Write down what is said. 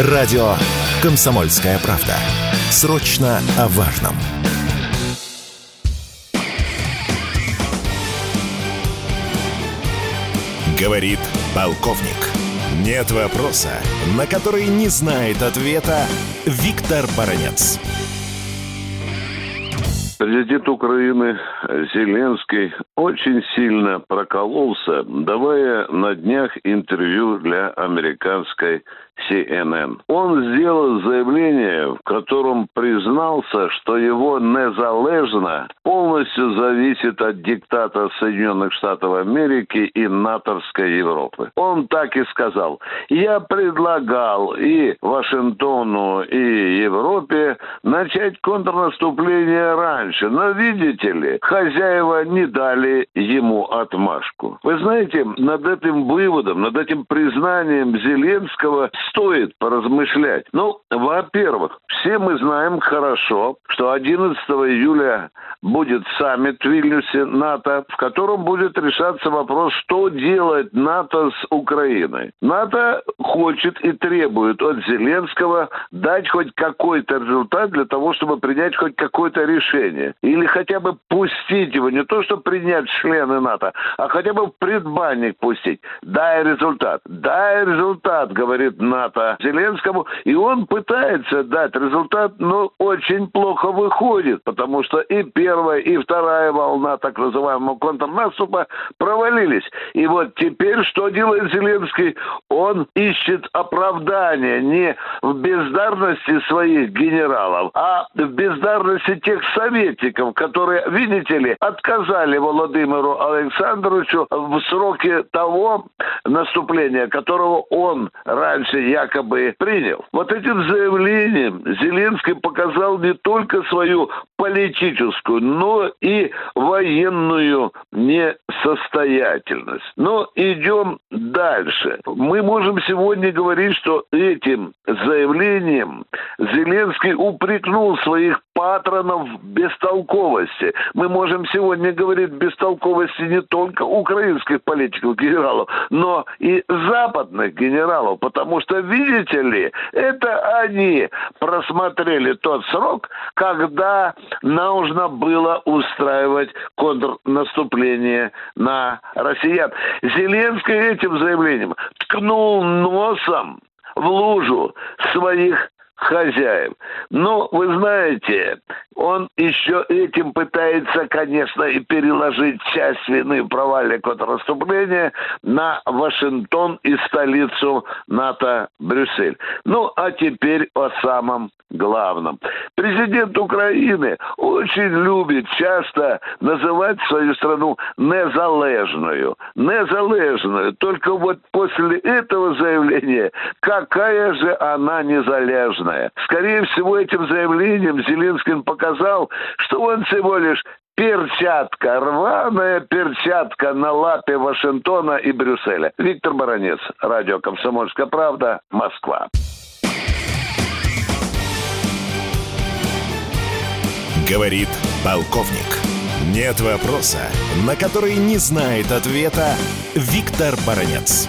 Радио «Комсомольская правда». Срочно о важном. Говорит полковник. Нет вопроса, на который не знает ответа Виктор Баранец. Президент Украины Зеленский очень сильно прокололся, давая на днях интервью для американской CNN. Он сделал заявление, в котором признался, что его незалежно полностью зависит от диктата Соединенных Штатов Америки и натовской Европы. Он так и сказал. Я предлагал и Вашингтону, и Европе начать контрнаступление раньше. Но, видите ли, хозяева не дали ему отмашку. Вы знаете, над этим выводом, над этим признанием Зеленского стоит поразмышлять. Ну, во-первых, все мы знаем хорошо, что 11 июля будет саммит в Вильнюсе НАТО, в котором будет решаться вопрос, что делать НАТО с Украиной. НАТО хочет и требует от Зеленского дать хоть какой-то результат для того, чтобы принять хоть какое-то решение. Или хотя бы пустить его, не то, чтобы принять члены НАТО, а хотя бы в предбанник пустить. Дай результат. Дай результат, говорит НАТО Зеленскому. И он пытается дать результат, но очень плохо выходит, потому что и первая, и вторая волна так называемого контрнаступа провалились. И вот теперь что делает Зеленский? Он ищет оправдания не в бездарности своих генералов, а в бездарности тех советников, которые, видите ли, отказали Владимиру Александровичу в сроке того наступления, которого он раньше якобы принял. Вот этим заявлением Зеленский показал не только свою политическую, но и военную несостоятельность. Но идем дальше. Мы можем сегодня говорить, что этим заявлением Зеленский упрекнул своих патронов бестолковости. Мы можем сегодня говорить бестолковости не только украинских политиков, генералов, но и западных генералов, потому что, видите ли, это они просмотрели тот срок, когда нужно было устраивать контрнаступление на россиян. Зеленский этим заявлением ткнул носом в лужу своих хозяев. Но вы знаете, он еще этим пытается, конечно, и переложить часть вины провале контрнаступления на Вашингтон и столицу НАТО Брюссель. Ну, а теперь о самом главном. Президент Украины очень любит часто называть свою страну незалежную. Незалежную. Только вот после этого заявления, какая же она незалежная. Скорее всего, этим заявлением Зеленский показал, что он всего лишь перчатка, рваная перчатка на лапе Вашингтона и Брюсселя. Виктор Баранец, радио «Комсомольская правда», Москва. Говорит полковник. Нет вопроса, на который не знает ответа Виктор Баранец.